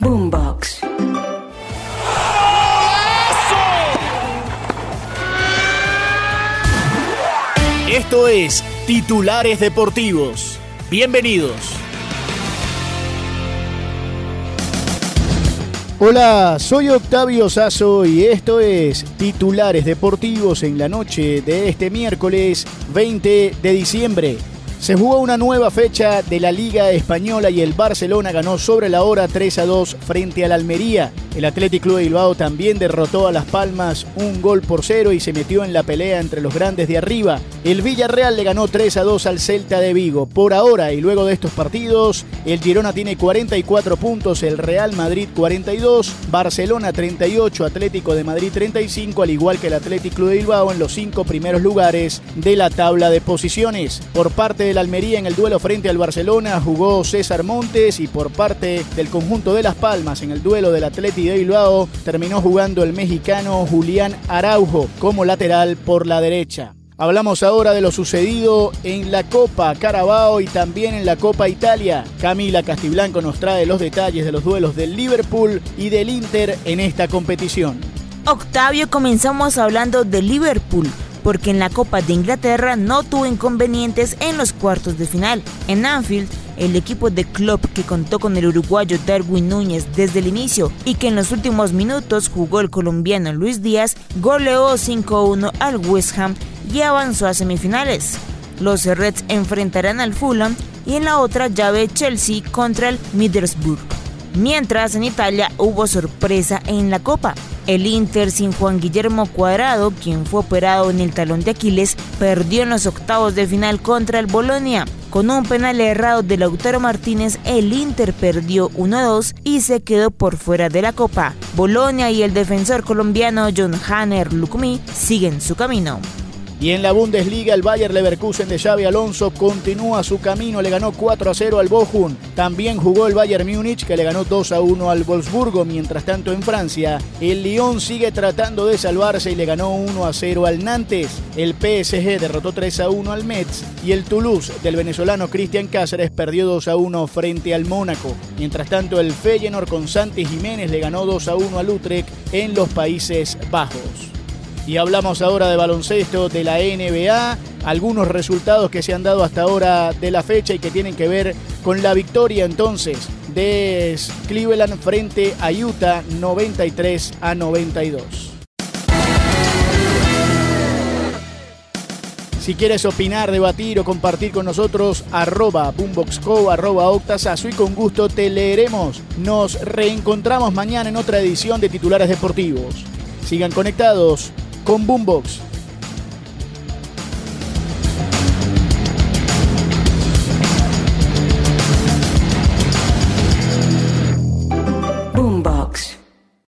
Boombox. Esto es Titulares Deportivos. Bienvenidos. Hola, soy Octavio Sazo y esto es Titulares Deportivos en la noche de este miércoles 20 de diciembre. Se jugó una nueva fecha de la Liga Española y el Barcelona ganó sobre la hora 3 a 2 frente al Almería. El Athletic Club de Bilbao también derrotó a Las Palmas un gol por cero y se metió en la pelea entre los grandes de arriba. El Villarreal le ganó 3 a 2 al Celta de Vigo. Por ahora y luego de estos partidos, el Girona tiene 44 puntos, el Real Madrid 42, Barcelona 38, Atlético de Madrid 35, al igual que el Athletic Club de Bilbao en los cinco primeros lugares de la tabla de posiciones. Por parte del Almería en el duelo frente al Barcelona jugó César Montes y por parte del conjunto de Las Palmas en el duelo del Athletic de Bilbao terminó jugando el mexicano Julián Araujo como lateral por la derecha. Hablamos ahora de lo sucedido en la Copa Carabao y también en la Copa Italia. Camila Castiblanco nos trae los detalles de los duelos del Liverpool y del Inter en esta competición. Octavio, comenzamos hablando de Liverpool porque en la Copa de Inglaterra no tuvo inconvenientes en los cuartos de final. En Anfield, el equipo de Klopp que contó con el uruguayo Darwin Núñez desde el inicio y que en los últimos minutos jugó el colombiano Luis Díaz, goleó 5-1 al West Ham y avanzó a semifinales. Los Reds enfrentarán al Fulham y en la otra llave Chelsea contra el Middlesbrough. Mientras en Italia hubo sorpresa en la Copa. El Inter sin Juan Guillermo Cuadrado, quien fue operado en el talón de Aquiles, perdió en los octavos de final contra el Bolonia. Con un penal errado de Lautaro Martínez, el Inter perdió 1-2 y se quedó por fuera de la Copa. Bolonia y el defensor colombiano John Hanner Lukumi siguen su camino. Y en la Bundesliga, el Bayer Leverkusen de Xavi Alonso continúa su camino, le ganó 4 a 0 al Bochum. También jugó el Bayern Múnich, que le ganó 2 a 1 al Wolfsburgo. Mientras tanto, en Francia, el Lyon sigue tratando de salvarse y le ganó 1 a 0 al Nantes. El PSG derrotó 3 a 1 al Metz y el Toulouse del venezolano Cristian Cáceres perdió 2 a 1 frente al Mónaco. Mientras tanto, el Feyenoord con Santi Jiménez le ganó 2 a 1 al Utrecht en los Países Bajos. Y hablamos ahora de baloncesto de la NBA, algunos resultados que se han dado hasta ahora de la fecha y que tienen que ver con la victoria entonces de Cleveland frente a Utah 93 a 92. Si quieres opinar, debatir o compartir con nosotros, arroba boomboxco, arroba octasazo y con gusto te leeremos. Nos reencontramos mañana en otra edición de Titulares Deportivos. Sigan conectados con Boombox